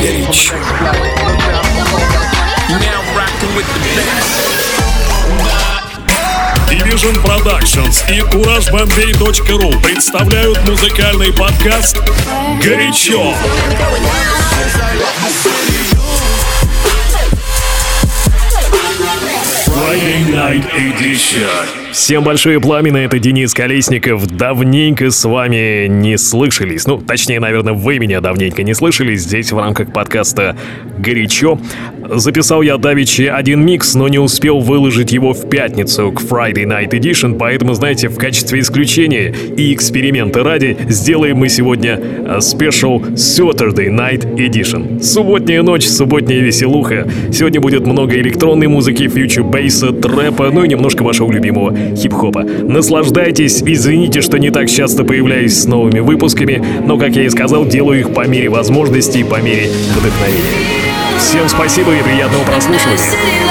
Горячо. Division Productions и CourageBombay.ru представляют музыкальный подкаст «Горячо». Friday Night Edition. Всем большое пламя, это Денис Колесников. Давненько с вами не слышались. Ну, точнее, наверное, вы меня давненько не слышали. Здесь в рамках подкаста «Горячо». Записал я давичи один микс, но не успел выложить его в пятницу к Friday Night Edition, поэтому, знаете, в качестве исключения и эксперимента ради сделаем мы сегодня спешл Saturday Night Edition. Субботняя ночь, субботняя веселуха. Сегодня будет много электронной музыки, фьючер бейса, трэпа, ну и немножко вашего любимого хип-хопа. Наслаждайтесь, извините, что не так часто появляюсь с новыми выпусками, но, как я и сказал, делаю их по мере возможностей, по мере вдохновения. Всем спасибо и приятного прослушивания.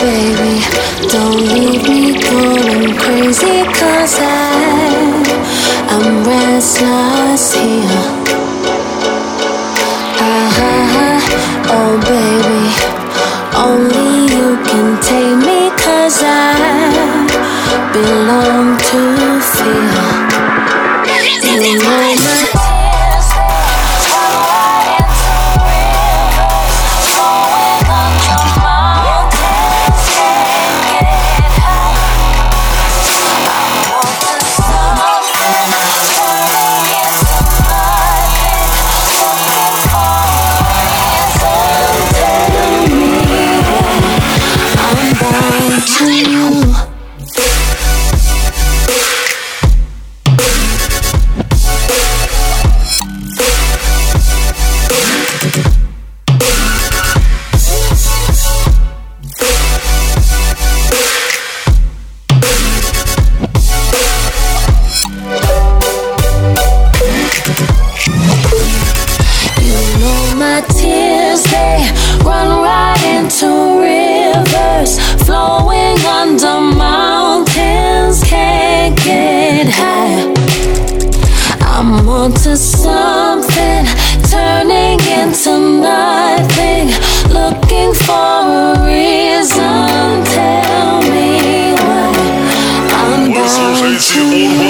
baby, don't leave me going crazy Cause I, I'm restless here ah, ah, ah. Oh baby, only you can take me Cause I, believe I'm onto something, turning into nothing, looking for a reason. Tell me why I'm born to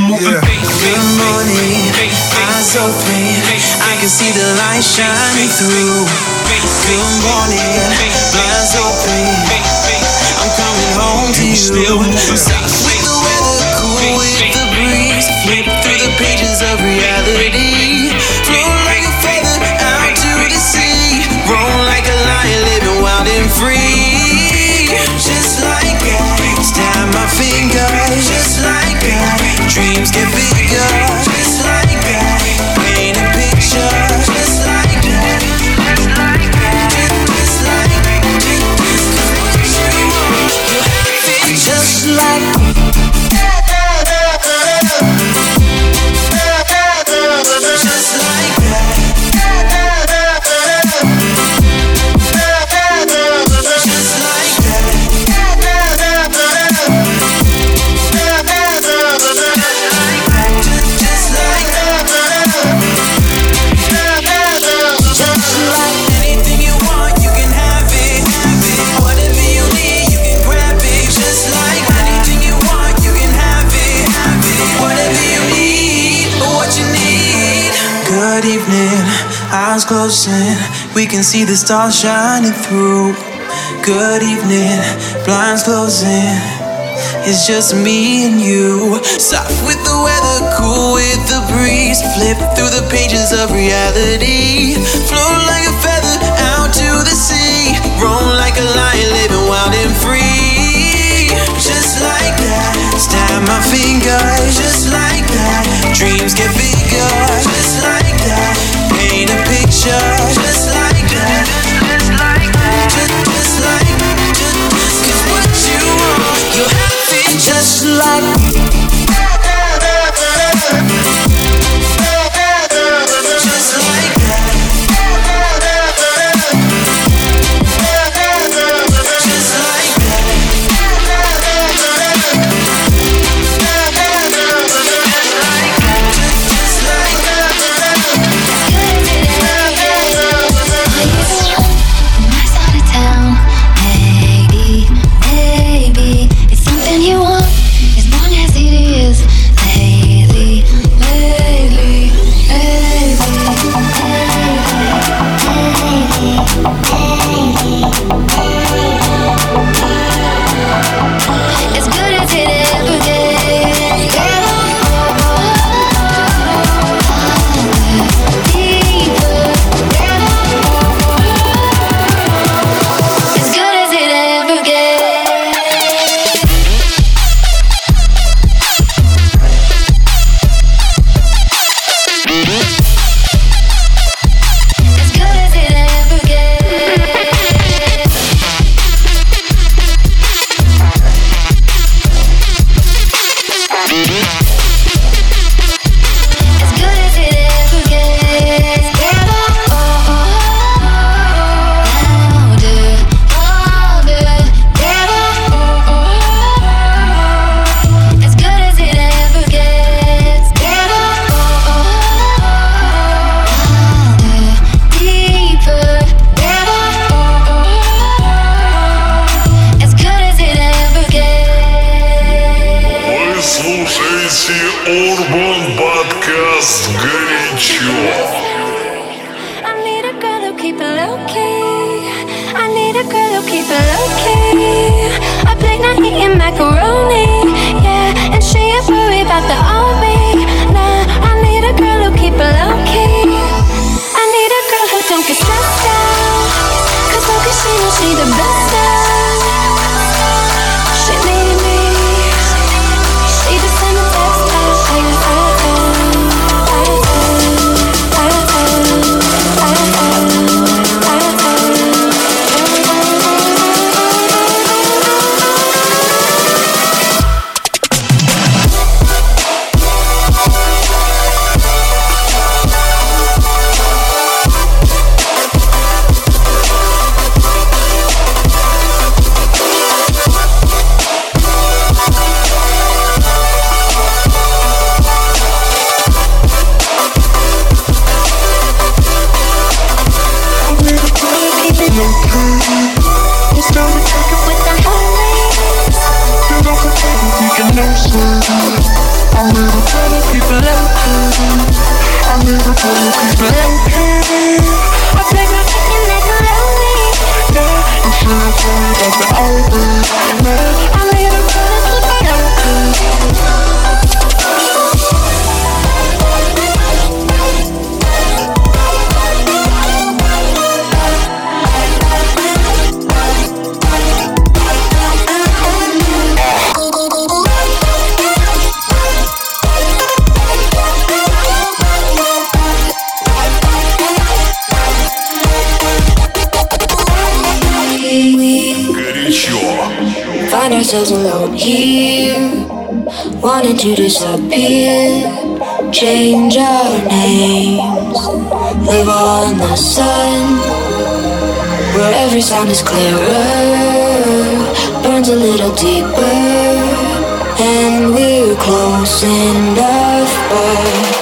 moving yeah. face, face, face, morning, face, face, eyes open, face, I can see the light shining through. Good morning, eyes open, I'm coming home to you. Still with the weather, cool with the breeze, flip through the pages of reality. Flow like a feather out to the sea, Roam like a lion, living wild and free. Just like that, stab my finger, just like that dreams get bigger eyes closing, we can see the stars shining through. Good evening, blinds closing. It's just me and you. Soft with the weather, cool with the breeze. Flip through the pages of reality. Float like a feather out to the sea. Roam like a lion, living wild and free. Just like that, stab my finger. Just like that, dreams get bigger. Just like that the picture. We ourselves alone here, wanting to disappear. Change our names, live on the sun, where every sound is clearer, burns a little deeper, and we're close enough. But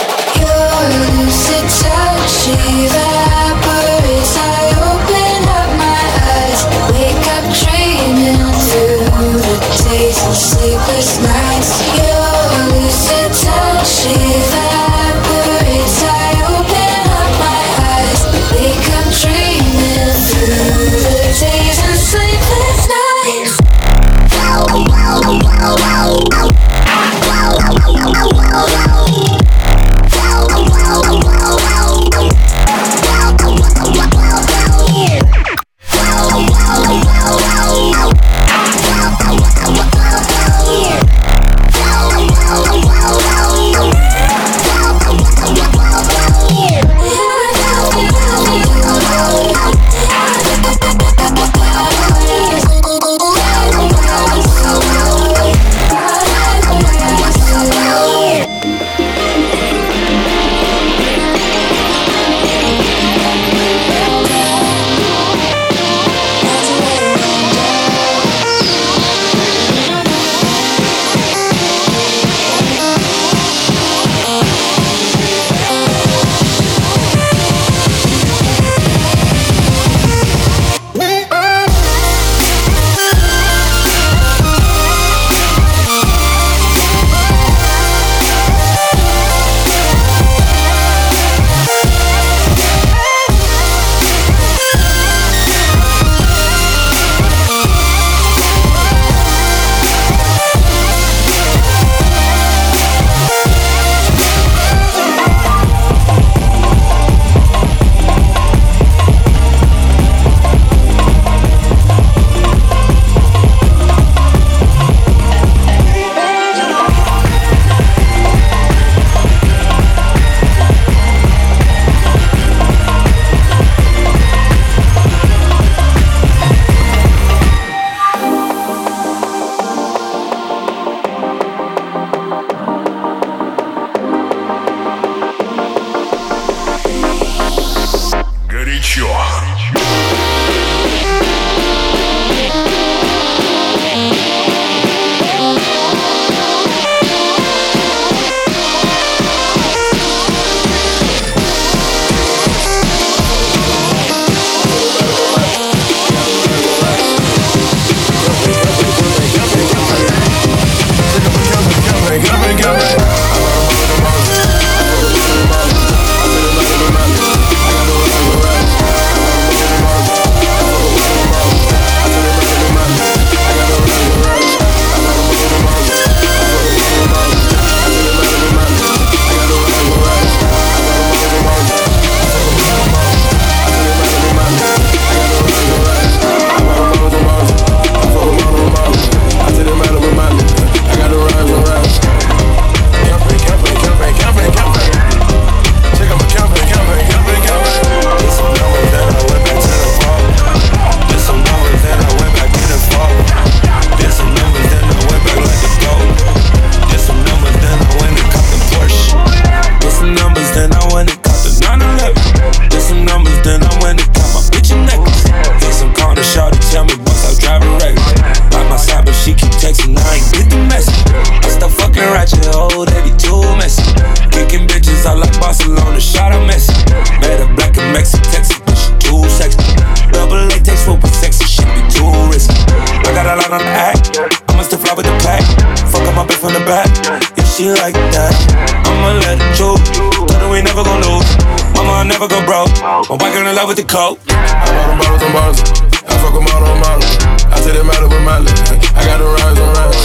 My wife girl in love with the coke. I bought them bottles and bottles. I fuck them all on models. I them out of a miley. I got the rise and rise.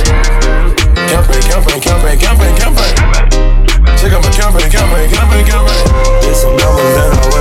Campaign, campaign, campaign, campaign, campaign. Check out my campaign, campaign, campaign, campaign. Did some numbers, then I